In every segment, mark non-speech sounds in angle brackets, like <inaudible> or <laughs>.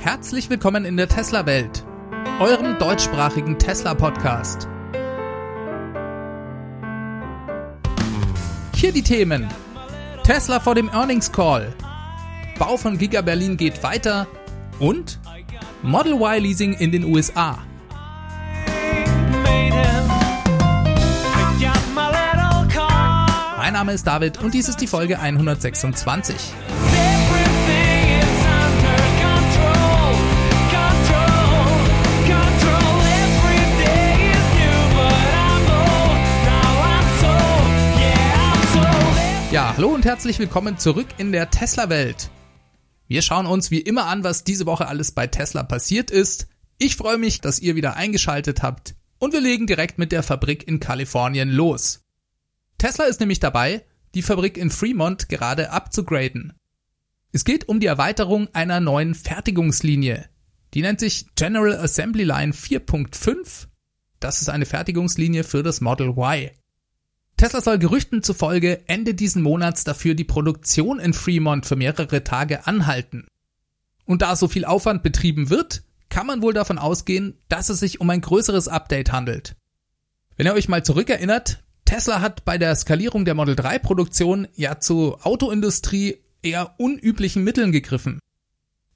Herzlich willkommen in der Tesla-Welt, eurem deutschsprachigen Tesla-Podcast. Hier die Themen. Tesla vor dem Earnings Call. Bau von Giga Berlin geht weiter und Model Y Leasing in den USA. Mein Name ist David und dies ist die Folge 126. hallo und herzlich willkommen zurück in der Tesla-Welt. Wir schauen uns wie immer an, was diese Woche alles bei Tesla passiert ist. Ich freue mich, dass ihr wieder eingeschaltet habt und wir legen direkt mit der Fabrik in Kalifornien los. Tesla ist nämlich dabei, die Fabrik in Fremont gerade abzugraden. Es geht um die Erweiterung einer neuen Fertigungslinie. Die nennt sich General Assembly Line 4.5. Das ist eine Fertigungslinie für das Model Y. Tesla soll Gerüchten zufolge Ende diesen Monats dafür die Produktion in Fremont für mehrere Tage anhalten. Und da so viel Aufwand betrieben wird, kann man wohl davon ausgehen, dass es sich um ein größeres Update handelt. Wenn ihr euch mal zurückerinnert, Tesla hat bei der Skalierung der Model 3 Produktion ja zur Autoindustrie eher unüblichen Mitteln gegriffen.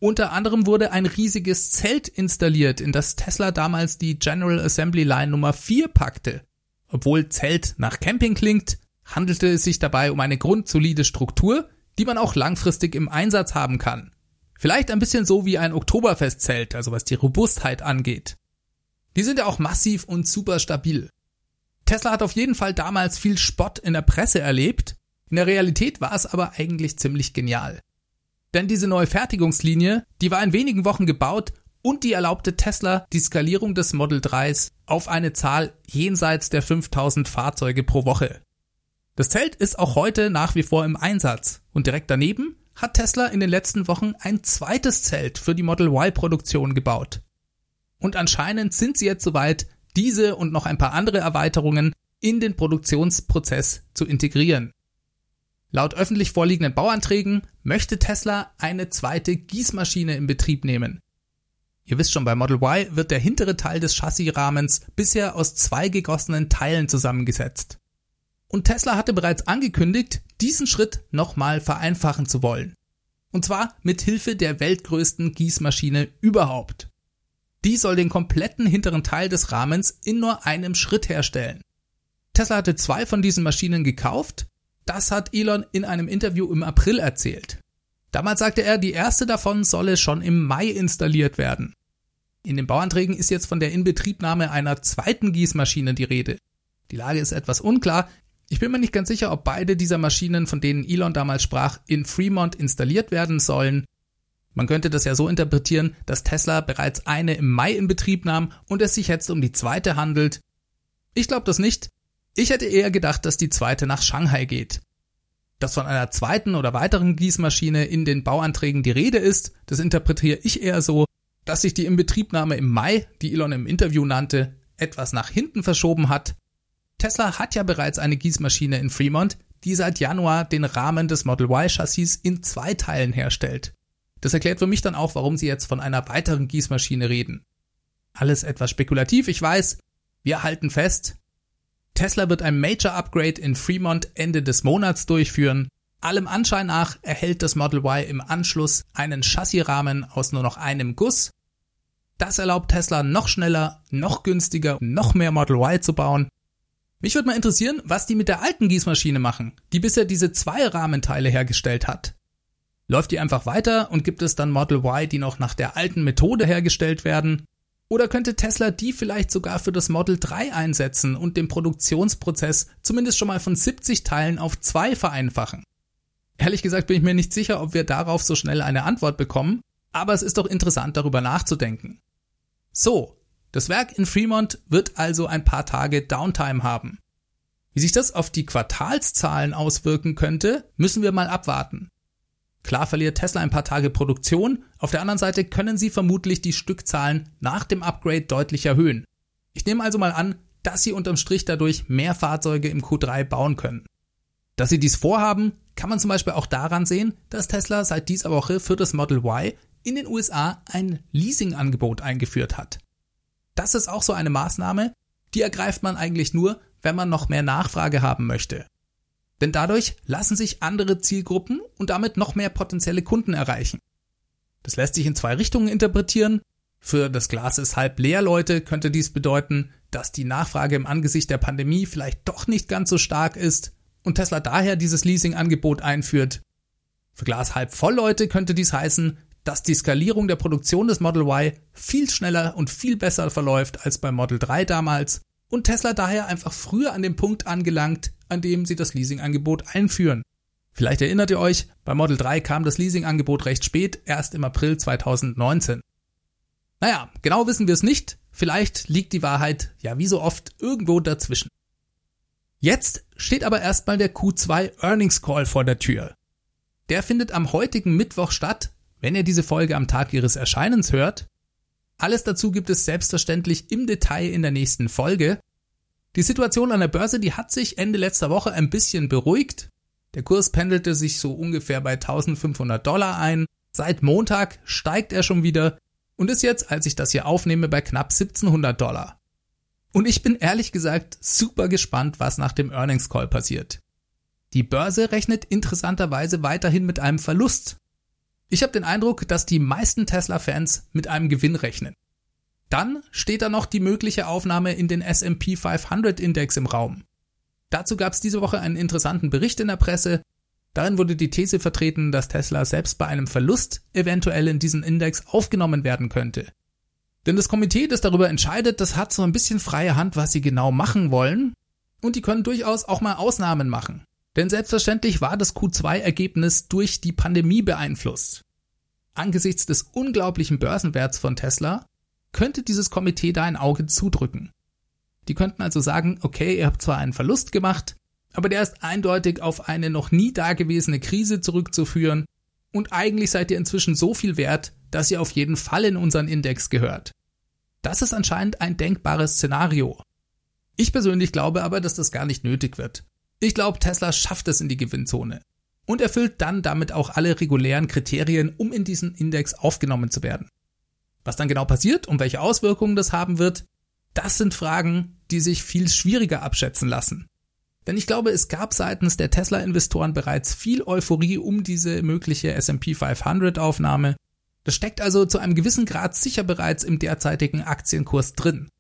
Unter anderem wurde ein riesiges Zelt installiert, in das Tesla damals die General Assembly Line Nummer 4 packte. Obwohl Zelt nach Camping klingt, handelte es sich dabei um eine grundsolide Struktur, die man auch langfristig im Einsatz haben kann. Vielleicht ein bisschen so wie ein Oktoberfestzelt, also was die Robustheit angeht. Die sind ja auch massiv und super stabil. Tesla hat auf jeden Fall damals viel Spott in der Presse erlebt, in der Realität war es aber eigentlich ziemlich genial. Denn diese neue Fertigungslinie, die war in wenigen Wochen gebaut und die erlaubte Tesla die Skalierung des Model 3s auf eine Zahl jenseits der 5000 Fahrzeuge pro Woche. Das Zelt ist auch heute nach wie vor im Einsatz und direkt daneben hat Tesla in den letzten Wochen ein zweites Zelt für die Model Y Produktion gebaut. Und anscheinend sind sie jetzt soweit, diese und noch ein paar andere Erweiterungen in den Produktionsprozess zu integrieren. Laut öffentlich vorliegenden Bauanträgen möchte Tesla eine zweite Gießmaschine in Betrieb nehmen, Ihr wisst schon, bei Model Y wird der hintere Teil des Chassisrahmens bisher aus zwei gegossenen Teilen zusammengesetzt. Und Tesla hatte bereits angekündigt, diesen Schritt nochmal vereinfachen zu wollen. Und zwar mit Hilfe der weltgrößten Gießmaschine überhaupt. Die soll den kompletten hinteren Teil des Rahmens in nur einem Schritt herstellen. Tesla hatte zwei von diesen Maschinen gekauft. Das hat Elon in einem Interview im April erzählt. Damals sagte er, die erste davon solle schon im Mai installiert werden. In den Bauanträgen ist jetzt von der Inbetriebnahme einer zweiten Gießmaschine die Rede. Die Lage ist etwas unklar. Ich bin mir nicht ganz sicher, ob beide dieser Maschinen, von denen Elon damals sprach, in Fremont installiert werden sollen. Man könnte das ja so interpretieren, dass Tesla bereits eine im Mai in Betrieb nahm und es sich jetzt um die zweite handelt. Ich glaube das nicht. Ich hätte eher gedacht, dass die zweite nach Shanghai geht. Dass von einer zweiten oder weiteren Gießmaschine in den Bauanträgen die Rede ist, das interpretiere ich eher so, dass sich die Inbetriebnahme im Mai, die Elon im Interview nannte, etwas nach hinten verschoben hat. Tesla hat ja bereits eine Gießmaschine in Fremont, die seit Januar den Rahmen des Model Y Chassis in zwei Teilen herstellt. Das erklärt für mich dann auch, warum sie jetzt von einer weiteren Gießmaschine reden. Alles etwas spekulativ, ich weiß. Wir halten fest, Tesla wird ein Major Upgrade in Fremont Ende des Monats durchführen. Allem Anschein nach erhält das Model Y im Anschluss einen Chassisrahmen aus nur noch einem Guss. Das erlaubt Tesla noch schneller, noch günstiger, noch mehr Model Y zu bauen. Mich würde mal interessieren, was die mit der alten Gießmaschine machen, die bisher diese zwei Rahmenteile hergestellt hat. Läuft die einfach weiter und gibt es dann Model Y, die noch nach der alten Methode hergestellt werden? Oder könnte Tesla die vielleicht sogar für das Model 3 einsetzen und den Produktionsprozess zumindest schon mal von 70 Teilen auf zwei vereinfachen? Ehrlich gesagt bin ich mir nicht sicher, ob wir darauf so schnell eine Antwort bekommen, aber es ist doch interessant darüber nachzudenken. So, das Werk in Fremont wird also ein paar Tage Downtime haben. Wie sich das auf die Quartalszahlen auswirken könnte, müssen wir mal abwarten. Klar verliert Tesla ein paar Tage Produktion, auf der anderen Seite können sie vermutlich die Stückzahlen nach dem Upgrade deutlich erhöhen. Ich nehme also mal an, dass sie unterm Strich dadurch mehr Fahrzeuge im Q3 bauen können. Dass sie dies vorhaben, kann man zum Beispiel auch daran sehen, dass Tesla seit dieser Woche für das Model Y in den USA ein Leasingangebot eingeführt hat. Das ist auch so eine Maßnahme, die ergreift man eigentlich nur, wenn man noch mehr Nachfrage haben möchte. Denn dadurch lassen sich andere Zielgruppen und damit noch mehr potenzielle Kunden erreichen. Das lässt sich in zwei Richtungen interpretieren. Für das Glas ist halb leer Leute könnte dies bedeuten, dass die Nachfrage im Angesicht der Pandemie vielleicht doch nicht ganz so stark ist und Tesla daher dieses Leasingangebot einführt. Für Glas halb voll Leute könnte dies heißen, dass die Skalierung der Produktion des Model Y viel schneller und viel besser verläuft als beim Model 3 damals und Tesla daher einfach früher an dem Punkt angelangt, an dem sie das Leasingangebot einführen. Vielleicht erinnert ihr euch, bei Model 3 kam das Leasingangebot recht spät, erst im April 2019. Naja, genau wissen wir es nicht, vielleicht liegt die Wahrheit ja wie so oft irgendwo dazwischen. Jetzt steht aber erstmal der Q2 Earnings Call vor der Tür. Der findet am heutigen Mittwoch statt, wenn ihr diese Folge am Tag ihres Erscheinens hört. Alles dazu gibt es selbstverständlich im Detail in der nächsten Folge. Die Situation an der Börse, die hat sich Ende letzter Woche ein bisschen beruhigt. Der Kurs pendelte sich so ungefähr bei 1500 Dollar ein. Seit Montag steigt er schon wieder und ist jetzt, als ich das hier aufnehme, bei knapp 1700 Dollar. Und ich bin ehrlich gesagt super gespannt, was nach dem Earnings Call passiert. Die Börse rechnet interessanterweise weiterhin mit einem Verlust. Ich habe den Eindruck, dass die meisten Tesla-Fans mit einem Gewinn rechnen. Dann steht da noch die mögliche Aufnahme in den S&P 500 Index im Raum. Dazu gab es diese Woche einen interessanten Bericht in der Presse. Darin wurde die These vertreten, dass Tesla selbst bei einem Verlust eventuell in diesen Index aufgenommen werden könnte. Denn das Komitee, das darüber entscheidet, das hat so ein bisschen freie Hand, was sie genau machen wollen. Und die können durchaus auch mal Ausnahmen machen. Denn selbstverständlich war das Q2-Ergebnis durch die Pandemie beeinflusst. Angesichts des unglaublichen Börsenwerts von Tesla könnte dieses Komitee da ein Auge zudrücken. Die könnten also sagen, okay, ihr habt zwar einen Verlust gemacht, aber der ist eindeutig auf eine noch nie dagewesene Krise zurückzuführen und eigentlich seid ihr inzwischen so viel wert, dass ihr auf jeden Fall in unseren Index gehört. Das ist anscheinend ein denkbares Szenario. Ich persönlich glaube aber, dass das gar nicht nötig wird. Ich glaube, Tesla schafft es in die Gewinnzone und erfüllt dann damit auch alle regulären Kriterien, um in diesen Index aufgenommen zu werden. Was dann genau passiert und welche Auswirkungen das haben wird, das sind Fragen, die sich viel schwieriger abschätzen lassen. Denn ich glaube, es gab seitens der Tesla-Investoren bereits viel Euphorie um diese mögliche S&P 500 Aufnahme. Das steckt also zu einem gewissen Grad sicher bereits im derzeitigen Aktienkurs drin.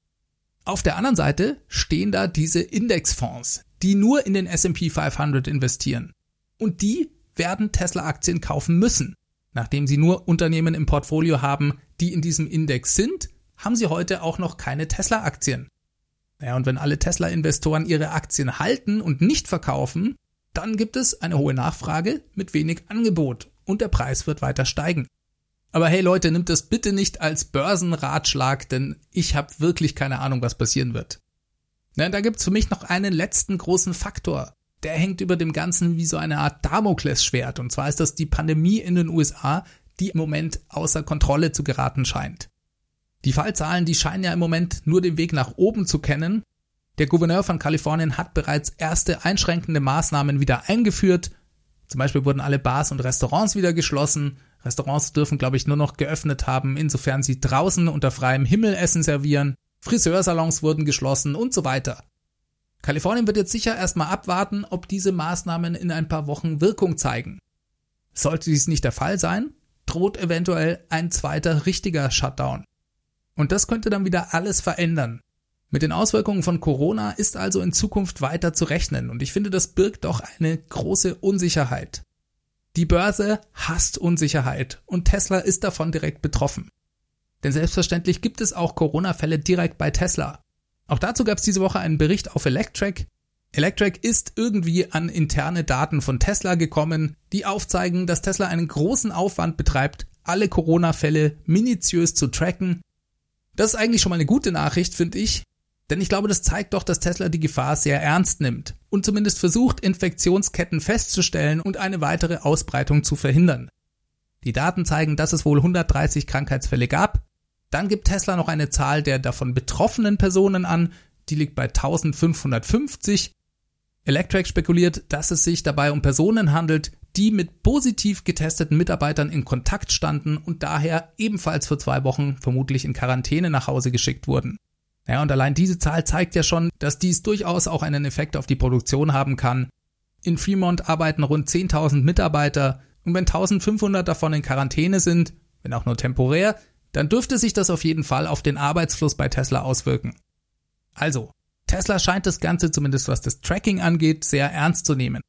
Auf der anderen Seite stehen da diese Indexfonds, die nur in den S&P 500 investieren. Und die werden Tesla-Aktien kaufen müssen. Nachdem sie nur Unternehmen im Portfolio haben, die in diesem Index sind, haben sie heute auch noch keine Tesla-Aktien. Naja, und wenn alle Tesla-Investoren ihre Aktien halten und nicht verkaufen, dann gibt es eine hohe Nachfrage mit wenig Angebot und der Preis wird weiter steigen. Aber hey Leute, nimmt das bitte nicht als Börsenratschlag, denn ich habe wirklich keine Ahnung, was passieren wird. Na, da gibt's für mich noch einen letzten großen Faktor. Der hängt über dem Ganzen wie so eine Art Damoklesschwert. Und zwar ist das die Pandemie in den USA, die im Moment außer Kontrolle zu geraten scheint. Die Fallzahlen, die scheinen ja im Moment nur den Weg nach oben zu kennen. Der Gouverneur von Kalifornien hat bereits erste einschränkende Maßnahmen wieder eingeführt. Zum Beispiel wurden alle Bars und Restaurants wieder geschlossen. Restaurants dürfen, glaube ich, nur noch geöffnet haben, insofern sie draußen unter freiem Himmel Essen servieren. Friseursalons wurden geschlossen und so weiter. Kalifornien wird jetzt sicher erstmal abwarten, ob diese Maßnahmen in ein paar Wochen Wirkung zeigen. Sollte dies nicht der Fall sein, droht eventuell ein zweiter richtiger Shutdown. Und das könnte dann wieder alles verändern. Mit den Auswirkungen von Corona ist also in Zukunft weiter zu rechnen und ich finde, das birgt doch eine große Unsicherheit. Die Börse hasst Unsicherheit und Tesla ist davon direkt betroffen. Denn selbstverständlich gibt es auch Corona-Fälle direkt bei Tesla. Auch dazu gab es diese Woche einen Bericht auf Electrek. Electrek ist irgendwie an interne Daten von Tesla gekommen, die aufzeigen, dass Tesla einen großen Aufwand betreibt, alle Corona-Fälle minutiös zu tracken. Das ist eigentlich schon mal eine gute Nachricht, finde ich, denn ich glaube, das zeigt doch, dass Tesla die Gefahr sehr ernst nimmt und zumindest versucht, Infektionsketten festzustellen und eine weitere Ausbreitung zu verhindern. Die Daten zeigen, dass es wohl 130 Krankheitsfälle gab. Dann gibt Tesla noch eine Zahl der davon betroffenen Personen an, die liegt bei 1550. Electrek spekuliert, dass es sich dabei um Personen handelt, die mit positiv getesteten Mitarbeitern in Kontakt standen und daher ebenfalls für zwei Wochen vermutlich in Quarantäne nach Hause geschickt wurden. Ja, und allein diese Zahl zeigt ja schon, dass dies durchaus auch einen Effekt auf die Produktion haben kann. In Fremont arbeiten rund 10.000 Mitarbeiter und wenn 1.500 davon in Quarantäne sind, wenn auch nur temporär, dann dürfte sich das auf jeden Fall auf den Arbeitsfluss bei Tesla auswirken. Also, Tesla scheint das Ganze zumindest was das Tracking angeht sehr ernst zu nehmen.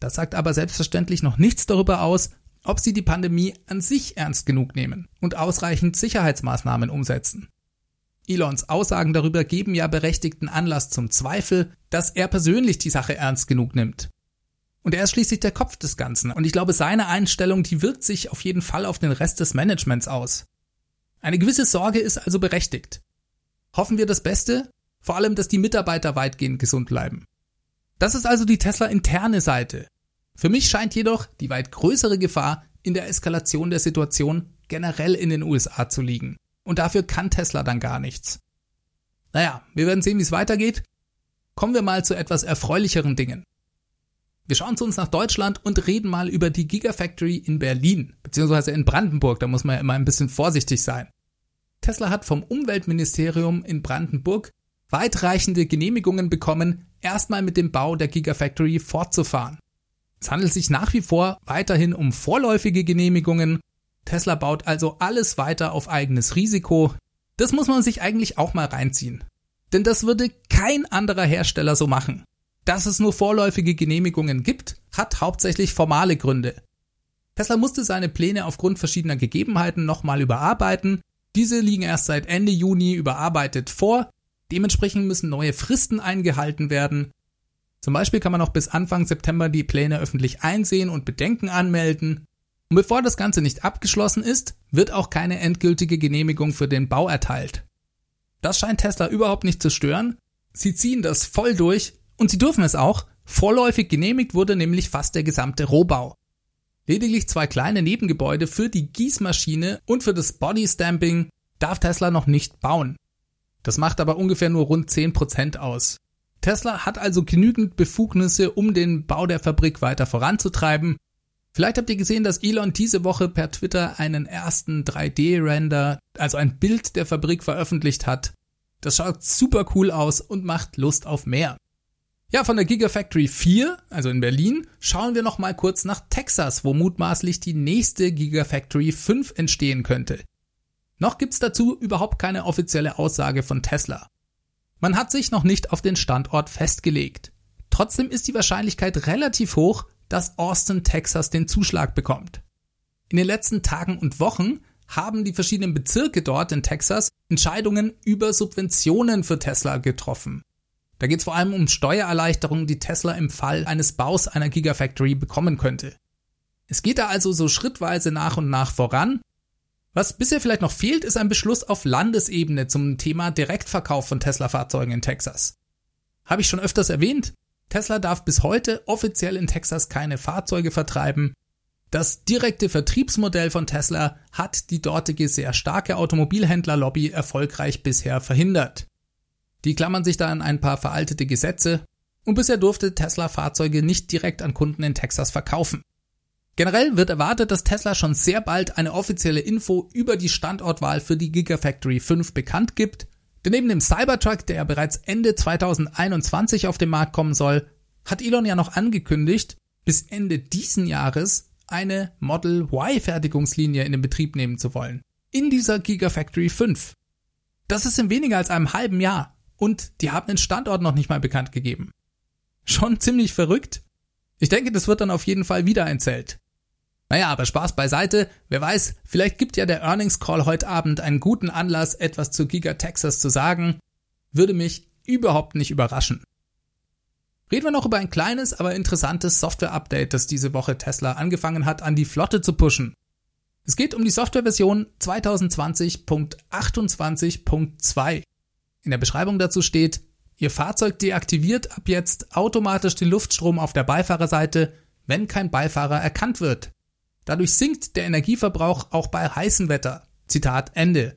Das sagt aber selbstverständlich noch nichts darüber aus, ob sie die Pandemie an sich ernst genug nehmen und ausreichend Sicherheitsmaßnahmen umsetzen. Elons Aussagen darüber geben ja berechtigten Anlass zum Zweifel, dass er persönlich die Sache ernst genug nimmt. Und er ist schließlich der Kopf des Ganzen. Und ich glaube, seine Einstellung, die wirkt sich auf jeden Fall auf den Rest des Managements aus. Eine gewisse Sorge ist also berechtigt. Hoffen wir das Beste, vor allem, dass die Mitarbeiter weitgehend gesund bleiben. Das ist also die Tesla interne Seite. Für mich scheint jedoch die weit größere Gefahr in der Eskalation der Situation generell in den USA zu liegen. Und dafür kann Tesla dann gar nichts. Naja, wir werden sehen, wie es weitergeht. Kommen wir mal zu etwas erfreulicheren Dingen. Wir schauen zu uns nach Deutschland und reden mal über die Gigafactory in Berlin, beziehungsweise in Brandenburg, da muss man ja immer ein bisschen vorsichtig sein. Tesla hat vom Umweltministerium in Brandenburg weitreichende Genehmigungen bekommen, erstmal mit dem Bau der Gigafactory fortzufahren. Es handelt sich nach wie vor weiterhin um vorläufige Genehmigungen Tesla baut also alles weiter auf eigenes Risiko. Das muss man sich eigentlich auch mal reinziehen. Denn das würde kein anderer Hersteller so machen. Dass es nur vorläufige Genehmigungen gibt, hat hauptsächlich formale Gründe. Tesla musste seine Pläne aufgrund verschiedener Gegebenheiten nochmal überarbeiten. Diese liegen erst seit Ende Juni überarbeitet vor. Dementsprechend müssen neue Fristen eingehalten werden. Zum Beispiel kann man noch bis Anfang September die Pläne öffentlich einsehen und Bedenken anmelden. Und bevor das Ganze nicht abgeschlossen ist, wird auch keine endgültige Genehmigung für den Bau erteilt. Das scheint Tesla überhaupt nicht zu stören. Sie ziehen das voll durch und sie dürfen es auch. Vorläufig genehmigt wurde nämlich fast der gesamte Rohbau. Lediglich zwei kleine Nebengebäude für die Gießmaschine und für das Bodystamping darf Tesla noch nicht bauen. Das macht aber ungefähr nur rund 10% aus. Tesla hat also genügend Befugnisse, um den Bau der Fabrik weiter voranzutreiben Vielleicht habt ihr gesehen, dass Elon diese Woche per Twitter einen ersten 3D-Render, also ein Bild der Fabrik veröffentlicht hat. Das schaut super cool aus und macht Lust auf mehr. Ja, von der Gigafactory 4, also in Berlin, schauen wir noch mal kurz nach Texas, wo mutmaßlich die nächste Gigafactory 5 entstehen könnte. Noch gibt's dazu überhaupt keine offizielle Aussage von Tesla. Man hat sich noch nicht auf den Standort festgelegt. Trotzdem ist die Wahrscheinlichkeit relativ hoch, dass Austin, Texas den Zuschlag bekommt. In den letzten Tagen und Wochen haben die verschiedenen Bezirke dort in Texas Entscheidungen über Subventionen für Tesla getroffen. Da geht es vor allem um Steuererleichterungen, die Tesla im Fall eines Baus einer Gigafactory bekommen könnte. Es geht da also so schrittweise nach und nach voran. Was bisher vielleicht noch fehlt, ist ein Beschluss auf Landesebene zum Thema Direktverkauf von Tesla-Fahrzeugen in Texas. Habe ich schon öfters erwähnt, Tesla darf bis heute offiziell in Texas keine Fahrzeuge vertreiben. Das direkte Vertriebsmodell von Tesla hat die dortige sehr starke Automobilhändlerlobby erfolgreich bisher verhindert. Die klammern sich da an ein paar veraltete Gesetze und bisher durfte Tesla Fahrzeuge nicht direkt an Kunden in Texas verkaufen. Generell wird erwartet, dass Tesla schon sehr bald eine offizielle Info über die Standortwahl für die Gigafactory 5 bekannt gibt denn neben dem Cybertruck, der ja bereits Ende 2021 auf den Markt kommen soll, hat Elon ja noch angekündigt, bis Ende diesen Jahres eine Model Y Fertigungslinie in den Betrieb nehmen zu wollen. In dieser Gigafactory 5. Das ist in weniger als einem halben Jahr. Und die haben den Standort noch nicht mal bekannt gegeben. Schon <laughs> ziemlich verrückt. Ich denke, das wird dann auf jeden Fall wieder ein Zelt. Naja, aber Spaß beiseite. Wer weiß, vielleicht gibt ja der Earnings Call heute Abend einen guten Anlass, etwas zu Giga Texas zu sagen. Würde mich überhaupt nicht überraschen. Reden wir noch über ein kleines, aber interessantes Software-Update, das diese Woche Tesla angefangen hat, an die Flotte zu pushen. Es geht um die Softwareversion 2020.28.2. In der Beschreibung dazu steht, Ihr Fahrzeug deaktiviert ab jetzt automatisch den Luftstrom auf der Beifahrerseite, wenn kein Beifahrer erkannt wird. Dadurch sinkt der Energieverbrauch auch bei heißem Wetter. Zitat Ende.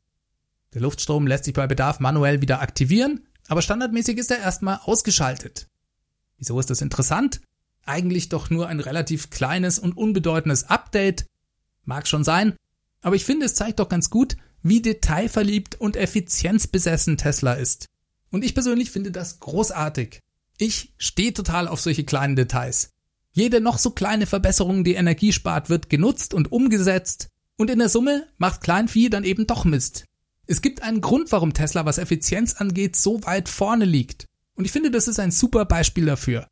Der Luftstrom lässt sich bei Bedarf manuell wieder aktivieren, aber standardmäßig ist er erstmal ausgeschaltet. Wieso ist das interessant? eigentlich doch nur ein relativ kleines und unbedeutendes Update. Mag schon sein, aber ich finde, es zeigt doch ganz gut, wie detailverliebt und effizienzbesessen Tesla ist. Und ich persönlich finde das großartig. Ich stehe total auf solche kleinen Details. Jede noch so kleine Verbesserung, die Energie spart, wird genutzt und umgesetzt. Und in der Summe macht Kleinvieh dann eben doch Mist. Es gibt einen Grund, warum Tesla, was Effizienz angeht, so weit vorne liegt. Und ich finde, das ist ein super Beispiel dafür.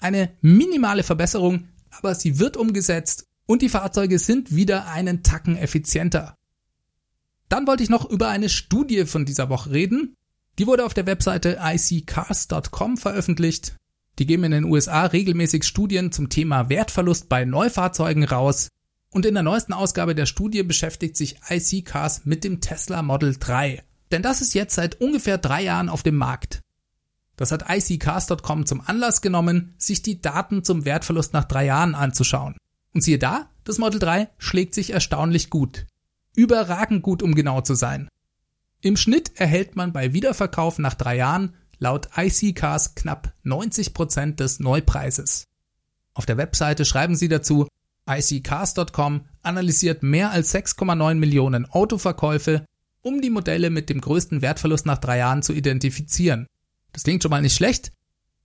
Eine minimale Verbesserung, aber sie wird umgesetzt und die Fahrzeuge sind wieder einen Tacken effizienter. Dann wollte ich noch über eine Studie von dieser Woche reden. Die wurde auf der Webseite iccars.com veröffentlicht. Die geben in den USA regelmäßig Studien zum Thema Wertverlust bei Neufahrzeugen raus. Und in der neuesten Ausgabe der Studie beschäftigt sich IC Cars mit dem Tesla Model 3. Denn das ist jetzt seit ungefähr drei Jahren auf dem Markt. Das hat iccars.com zum Anlass genommen, sich die Daten zum Wertverlust nach drei Jahren anzuschauen. Und siehe da, das Model 3 schlägt sich erstaunlich gut. Überragend gut, um genau zu sein. Im Schnitt erhält man bei Wiederverkauf nach drei Jahren laut IC Cars knapp 90 Prozent des Neupreises. Auf der Webseite schreiben sie dazu, iccars.com analysiert mehr als 6,9 Millionen Autoverkäufe, um die Modelle mit dem größten Wertverlust nach drei Jahren zu identifizieren. Das klingt schon mal nicht schlecht.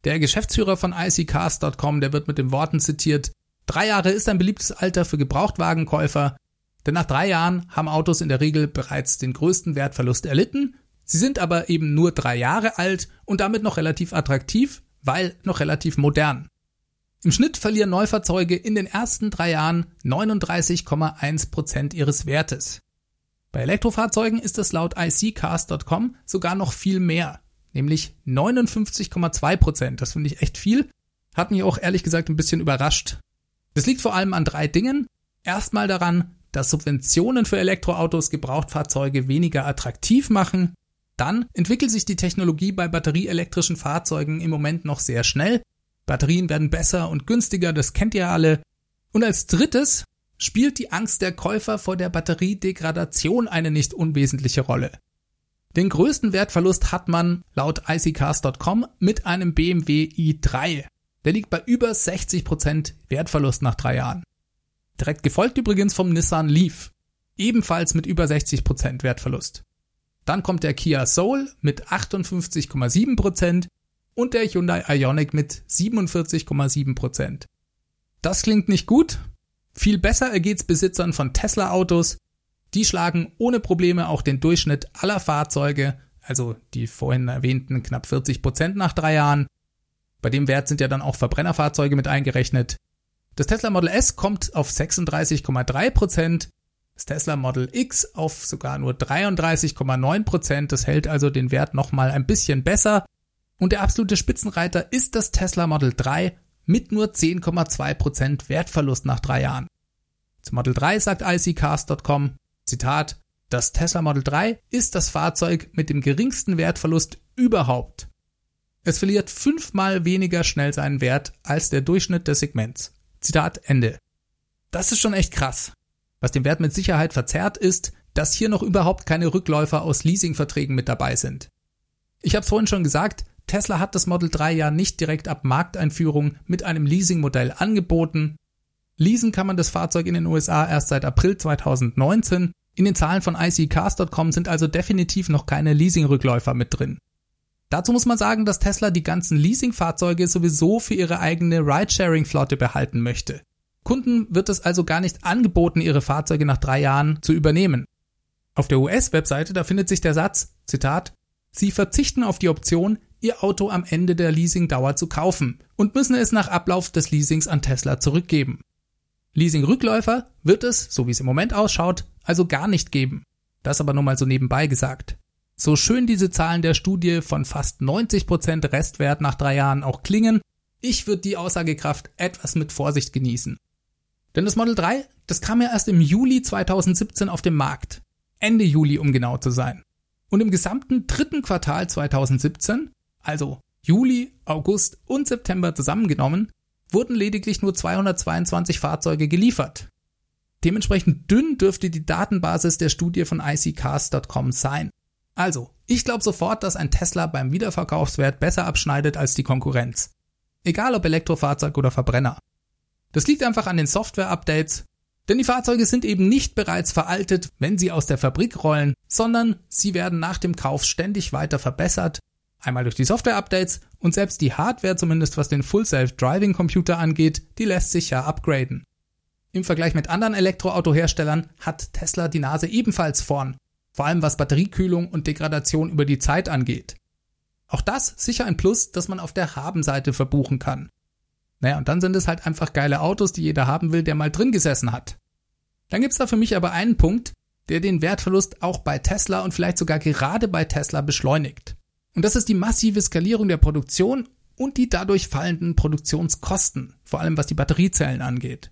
Der Geschäftsführer von iccars.com, der wird mit den Worten zitiert, Drei Jahre ist ein beliebtes Alter für Gebrauchtwagenkäufer, denn nach drei Jahren haben Autos in der Regel bereits den größten Wertverlust erlitten, sie sind aber eben nur drei Jahre alt und damit noch relativ attraktiv, weil noch relativ modern. Im Schnitt verlieren Neufahrzeuge in den ersten drei Jahren 39,1 Prozent ihres Wertes. Bei Elektrofahrzeugen ist es laut iccars.com sogar noch viel mehr nämlich 59,2 Prozent. Das finde ich echt viel. Hat mich auch ehrlich gesagt ein bisschen überrascht. Das liegt vor allem an drei Dingen. Erstmal daran, dass Subventionen für Elektroautos Gebrauchtfahrzeuge weniger attraktiv machen. Dann entwickelt sich die Technologie bei batterieelektrischen Fahrzeugen im Moment noch sehr schnell. Batterien werden besser und günstiger, das kennt ihr alle. Und als drittes spielt die Angst der Käufer vor der Batteriedegradation eine nicht unwesentliche Rolle. Den größten Wertverlust hat man laut iccars.com mit einem BMW i3. Der liegt bei über 60% Wertverlust nach drei Jahren. Direkt gefolgt übrigens vom Nissan Leaf. Ebenfalls mit über 60% Wertverlust. Dann kommt der Kia Soul mit 58,7% und der Hyundai Ioniq mit 47,7%. Das klingt nicht gut. Viel besser ergeht's Besitzern von Tesla Autos die schlagen ohne Probleme auch den Durchschnitt aller Fahrzeuge, also die vorhin erwähnten knapp 40 Prozent nach drei Jahren. Bei dem Wert sind ja dann auch Verbrennerfahrzeuge mit eingerechnet. Das Tesla Model S kommt auf 36,3 Prozent, das Tesla Model X auf sogar nur 33,9 Prozent. Das hält also den Wert nochmal ein bisschen besser. Und der absolute Spitzenreiter ist das Tesla Model 3 mit nur 10,2 Prozent Wertverlust nach drei Jahren. Zum Model 3 sagt iccars.com, Zitat, das Tesla Model 3 ist das Fahrzeug mit dem geringsten Wertverlust überhaupt. Es verliert fünfmal weniger schnell seinen Wert als der Durchschnitt des Segments. Zitat Ende. Das ist schon echt krass. Was den Wert mit Sicherheit verzerrt ist, dass hier noch überhaupt keine Rückläufer aus Leasingverträgen mit dabei sind. Ich habe vorhin schon gesagt, Tesla hat das Model 3 ja nicht direkt ab Markteinführung mit einem Leasingmodell angeboten. Leasen kann man das Fahrzeug in den USA erst seit April 2019 in den Zahlen von iccars.com sind also definitiv noch keine Leasing-Rückläufer mit drin. Dazu muss man sagen, dass Tesla die ganzen Leasing-Fahrzeuge sowieso für ihre eigene Ridesharing-Flotte behalten möchte. Kunden wird es also gar nicht angeboten, ihre Fahrzeuge nach drei Jahren zu übernehmen. Auf der US-Webseite, da findet sich der Satz, Zitat, Sie verzichten auf die Option, Ihr Auto am Ende der Leasingdauer zu kaufen und müssen es nach Ablauf des Leasings an Tesla zurückgeben. Leasing-Rückläufer wird es, so wie es im Moment ausschaut, also gar nicht geben. Das aber nur mal so nebenbei gesagt. So schön diese Zahlen der Studie von fast 90% Restwert nach drei Jahren auch klingen, ich würde die Aussagekraft etwas mit Vorsicht genießen. Denn das Model 3, das kam ja erst im Juli 2017 auf den Markt. Ende Juli, um genau zu sein. Und im gesamten dritten Quartal 2017, also Juli, August und September zusammengenommen, wurden lediglich nur 222 Fahrzeuge geliefert. Dementsprechend dünn dürfte die Datenbasis der Studie von iccars.com sein. Also, ich glaube sofort, dass ein Tesla beim Wiederverkaufswert besser abschneidet als die Konkurrenz. egal ob Elektrofahrzeug oder Verbrenner. Das liegt einfach an den Software-Updates, denn die Fahrzeuge sind eben nicht bereits veraltet, wenn sie aus der Fabrik rollen, sondern sie werden nach dem Kauf ständig weiter verbessert, einmal durch die Software-Updates und selbst die Hardware, zumindest was den Full Self-Driving Computer angeht, die lässt sich ja upgraden. Im Vergleich mit anderen Elektroautoherstellern hat Tesla die Nase ebenfalls vorn, vor allem was Batteriekühlung und Degradation über die Zeit angeht. Auch das sicher ein Plus, das man auf der Habenseite verbuchen kann. Naja, und dann sind es halt einfach geile Autos, die jeder haben will, der mal drin gesessen hat. Dann gibt's da für mich aber einen Punkt, der den Wertverlust auch bei Tesla und vielleicht sogar gerade bei Tesla beschleunigt. Und das ist die massive Skalierung der Produktion und die dadurch fallenden Produktionskosten, vor allem was die Batteriezellen angeht.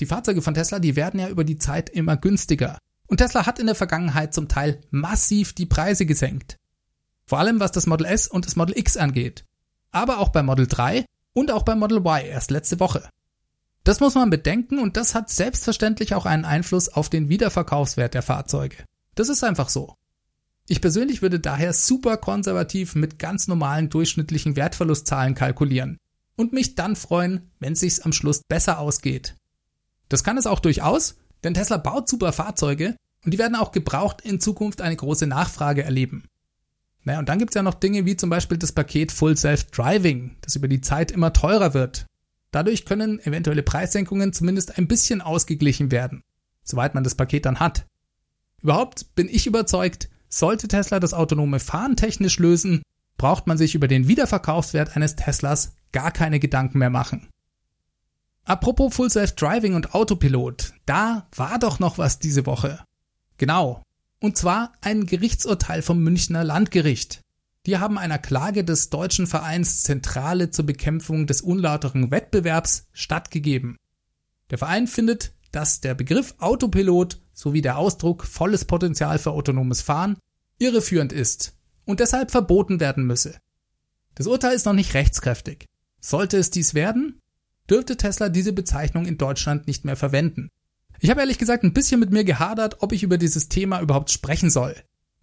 Die Fahrzeuge von Tesla, die werden ja über die Zeit immer günstiger. Und Tesla hat in der Vergangenheit zum Teil massiv die Preise gesenkt. Vor allem was das Model S und das Model X angeht. Aber auch bei Model 3 und auch bei Model Y erst letzte Woche. Das muss man bedenken und das hat selbstverständlich auch einen Einfluss auf den Wiederverkaufswert der Fahrzeuge. Das ist einfach so. Ich persönlich würde daher super konservativ mit ganz normalen durchschnittlichen Wertverlustzahlen kalkulieren und mich dann freuen, wenn es sich am Schluss besser ausgeht. Das kann es auch durchaus, denn Tesla baut super Fahrzeuge und die werden auch gebraucht in Zukunft eine große Nachfrage erleben. Naja, und dann gibt's ja noch Dinge wie zum Beispiel das Paket Full Self Driving, das über die Zeit immer teurer wird. Dadurch können eventuelle Preissenkungen zumindest ein bisschen ausgeglichen werden, soweit man das Paket dann hat. Überhaupt bin ich überzeugt, sollte Tesla das autonome Fahren technisch lösen, braucht man sich über den Wiederverkaufswert eines Teslas gar keine Gedanken mehr machen. Apropos Full Self Driving und Autopilot, da war doch noch was diese Woche. Genau, und zwar ein Gerichtsurteil vom Münchner Landgericht. Die haben einer Klage des Deutschen Vereins Zentrale zur Bekämpfung des unlauteren Wettbewerbs stattgegeben. Der Verein findet, dass der Begriff Autopilot sowie der Ausdruck volles Potenzial für autonomes Fahren irreführend ist und deshalb verboten werden müsse. Das Urteil ist noch nicht rechtskräftig. Sollte es dies werden, dürfte Tesla diese Bezeichnung in Deutschland nicht mehr verwenden. Ich habe ehrlich gesagt ein bisschen mit mir gehadert, ob ich über dieses Thema überhaupt sprechen soll.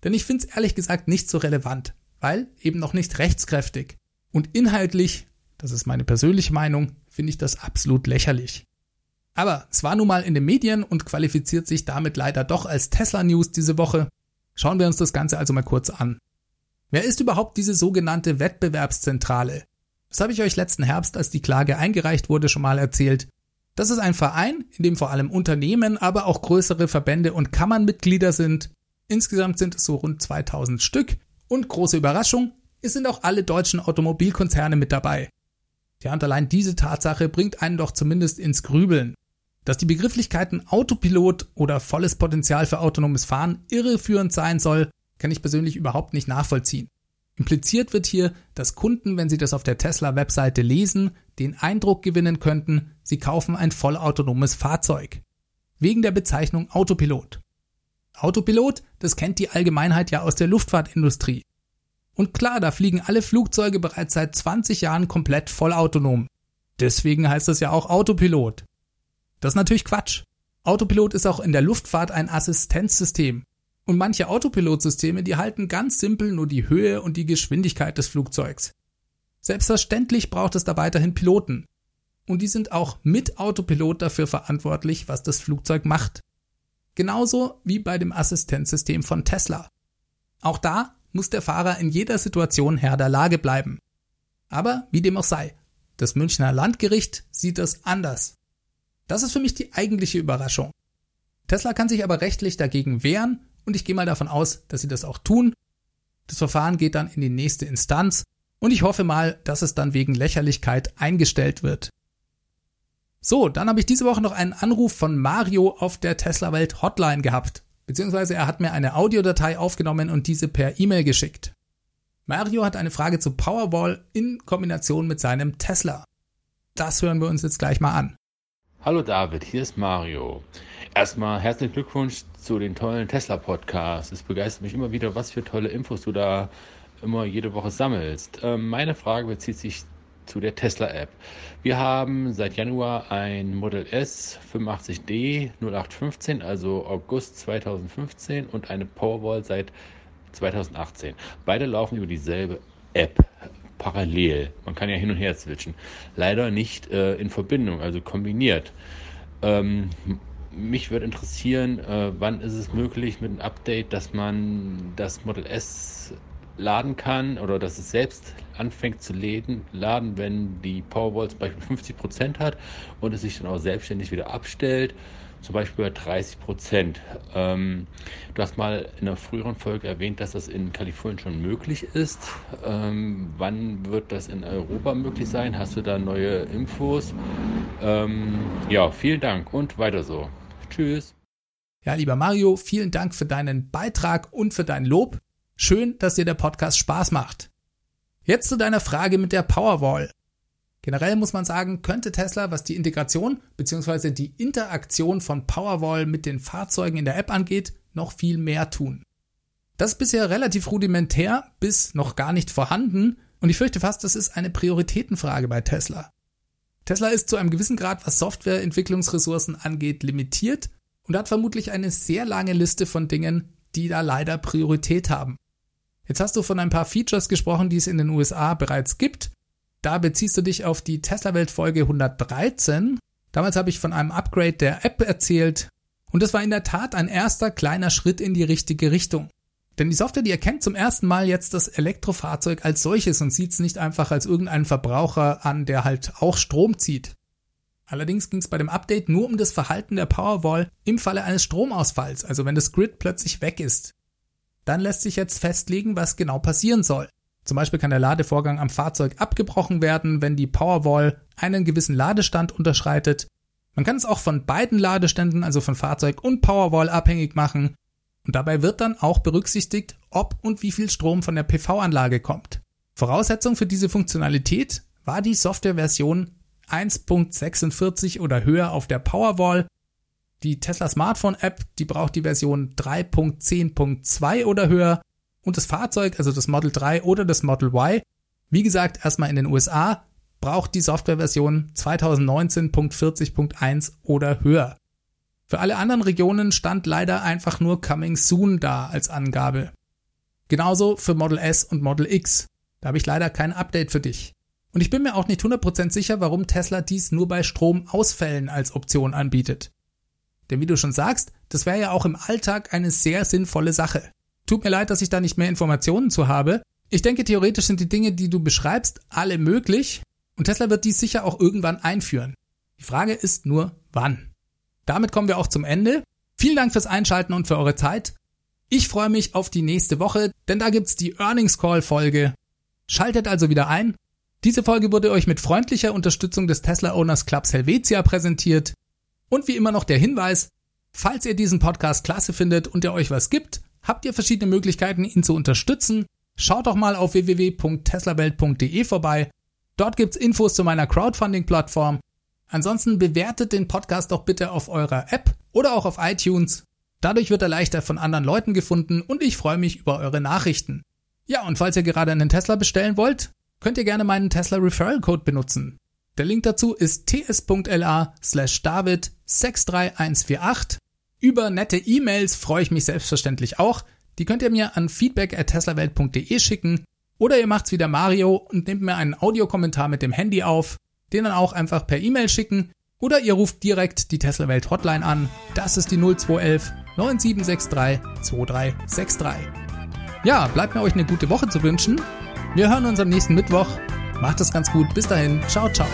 Denn ich finde es ehrlich gesagt nicht so relevant, weil eben noch nicht rechtskräftig. Und inhaltlich, das ist meine persönliche Meinung, finde ich das absolut lächerlich. Aber es war nun mal in den Medien und qualifiziert sich damit leider doch als Tesla News diese Woche. Schauen wir uns das Ganze also mal kurz an. Wer ist überhaupt diese sogenannte Wettbewerbszentrale? Das habe ich euch letzten Herbst, als die Klage eingereicht wurde, schon mal erzählt. Das ist ein Verein, in dem vor allem Unternehmen, aber auch größere Verbände und Kammern Mitglieder sind. Insgesamt sind es so rund 2000 Stück. Und große Überraschung, es sind auch alle deutschen Automobilkonzerne mit dabei. Ja, und allein diese Tatsache bringt einen doch zumindest ins Grübeln. Dass die Begrifflichkeiten Autopilot oder volles Potenzial für autonomes Fahren irreführend sein soll, kann ich persönlich überhaupt nicht nachvollziehen. Impliziert wird hier, dass Kunden, wenn sie das auf der Tesla-Webseite lesen, den Eindruck gewinnen könnten, sie kaufen ein vollautonomes Fahrzeug. Wegen der Bezeichnung Autopilot. Autopilot, das kennt die Allgemeinheit ja aus der Luftfahrtindustrie. Und klar, da fliegen alle Flugzeuge bereits seit 20 Jahren komplett vollautonom. Deswegen heißt es ja auch Autopilot. Das ist natürlich Quatsch. Autopilot ist auch in der Luftfahrt ein Assistenzsystem. Und manche Autopilotsysteme, die halten ganz simpel nur die Höhe und die Geschwindigkeit des Flugzeugs. Selbstverständlich braucht es da weiterhin Piloten. Und die sind auch mit Autopilot dafür verantwortlich, was das Flugzeug macht. Genauso wie bei dem Assistenzsystem von Tesla. Auch da muss der Fahrer in jeder Situation Herr der Lage bleiben. Aber wie dem auch sei, das Münchner Landgericht sieht das anders. Das ist für mich die eigentliche Überraschung. Tesla kann sich aber rechtlich dagegen wehren und ich gehe mal davon aus, dass sie das auch tun. Das Verfahren geht dann in die nächste Instanz und ich hoffe mal, dass es dann wegen Lächerlichkeit eingestellt wird. So, dann habe ich diese Woche noch einen Anruf von Mario auf der Tesla Welt Hotline gehabt, beziehungsweise er hat mir eine Audiodatei aufgenommen und diese per E-Mail geschickt. Mario hat eine Frage zu Powerwall in Kombination mit seinem Tesla. Das hören wir uns jetzt gleich mal an. Hallo David, hier ist Mario. Erstmal herzlichen Glückwunsch zu den tollen Tesla-Podcasts. Es begeistert mich immer wieder, was für tolle Infos du da immer jede Woche sammelst. Ähm, meine Frage bezieht sich zu der Tesla-App. Wir haben seit Januar ein Model S 85D 0815, also August 2015 und eine Powerwall seit 2018. Beide laufen über dieselbe App. parallel. Man kann ja hin und her switchen. Leider nicht äh, in Verbindung, also kombiniert. Ähm, mich würde interessieren, äh, wann ist es möglich mit einem Update, dass man das Model S laden kann oder dass es selbst anfängt zu laden, laden wenn die Powerwall zum Beispiel 50 Prozent hat und es sich dann auch selbstständig wieder abstellt, zum Beispiel bei 30 Prozent. Ähm, du hast mal in einer früheren Folge erwähnt, dass das in Kalifornien schon möglich ist. Ähm, wann wird das in Europa möglich sein? Hast du da neue Infos? Ähm, ja, vielen Dank und weiter so. Tschüss. Ja, lieber Mario, vielen Dank für deinen Beitrag und für dein Lob. Schön, dass dir der Podcast Spaß macht. Jetzt zu deiner Frage mit der Powerwall. Generell muss man sagen, könnte Tesla, was die Integration bzw. die Interaktion von Powerwall mit den Fahrzeugen in der App angeht, noch viel mehr tun. Das ist bisher relativ rudimentär bis noch gar nicht vorhanden und ich fürchte fast, das ist eine Prioritätenfrage bei Tesla. Tesla ist zu einem gewissen Grad, was Softwareentwicklungsressourcen angeht, limitiert und hat vermutlich eine sehr lange Liste von Dingen, die da leider Priorität haben. Jetzt hast du von ein paar Features gesprochen, die es in den USA bereits gibt. Da beziehst du dich auf die Tesla-Welt Folge 113. Damals habe ich von einem Upgrade der App erzählt. Und das war in der Tat ein erster kleiner Schritt in die richtige Richtung. Denn die Software, die erkennt zum ersten Mal jetzt das Elektrofahrzeug als solches und sieht es nicht einfach als irgendeinen Verbraucher an, der halt auch Strom zieht. Allerdings ging es bei dem Update nur um das Verhalten der Powerwall im Falle eines Stromausfalls, also wenn das Grid plötzlich weg ist. Dann lässt sich jetzt festlegen, was genau passieren soll. Zum Beispiel kann der Ladevorgang am Fahrzeug abgebrochen werden, wenn die Powerwall einen gewissen Ladestand unterschreitet. Man kann es auch von beiden Ladeständen, also von Fahrzeug und Powerwall, abhängig machen. Und dabei wird dann auch berücksichtigt, ob und wie viel Strom von der PV-Anlage kommt. Voraussetzung für diese Funktionalität war die Softwareversion 1.46 oder höher auf der Powerwall die Tesla Smartphone App, die braucht die Version 3.10.2 oder höher und das Fahrzeug, also das Model 3 oder das Model Y, wie gesagt, erstmal in den USA, braucht die Softwareversion 2019.40.1 oder höher. Für alle anderen Regionen stand leider einfach nur Coming Soon da als Angabe. Genauso für Model S und Model X. Da habe ich leider kein Update für dich. Und ich bin mir auch nicht 100% sicher, warum Tesla dies nur bei Stromausfällen als Option anbietet. Denn wie du schon sagst, das wäre ja auch im Alltag eine sehr sinnvolle Sache. Tut mir leid, dass ich da nicht mehr Informationen zu habe. Ich denke, theoretisch sind die Dinge, die du beschreibst, alle möglich und Tesla wird dies sicher auch irgendwann einführen. Die Frage ist nur, wann. Damit kommen wir auch zum Ende. Vielen Dank fürs Einschalten und für eure Zeit. Ich freue mich auf die nächste Woche, denn da gibt's die Earnings Call Folge. Schaltet also wieder ein. Diese Folge wurde euch mit freundlicher Unterstützung des Tesla Owners Clubs Helvetia präsentiert. Und wie immer noch der Hinweis, falls ihr diesen Podcast klasse findet und er euch was gibt, habt ihr verschiedene Möglichkeiten, ihn zu unterstützen. Schaut doch mal auf www.teslawelt.de vorbei. Dort gibt's Infos zu meiner Crowdfunding-Plattform. Ansonsten bewertet den Podcast doch bitte auf eurer App oder auch auf iTunes. Dadurch wird er leichter von anderen Leuten gefunden und ich freue mich über eure Nachrichten. Ja, und falls ihr gerade einen Tesla bestellen wollt, könnt ihr gerne meinen Tesla Referral Code benutzen. Der Link dazu ist ts.la slash david 63148. Über nette E-Mails freue ich mich selbstverständlich auch. Die könnt ihr mir an feedback at teslawelt.de schicken. Oder ihr macht's wie der Mario und nehmt mir einen Audiokommentar mit dem Handy auf, den dann auch einfach per E-Mail schicken. Oder ihr ruft direkt die Tesla Welt Hotline an. Das ist die 0211 9763 2363. Ja, bleibt mir euch eine gute Woche zu wünschen. Wir hören uns am nächsten Mittwoch. Macht es ganz gut. Bis dahin. Ciao, ciao.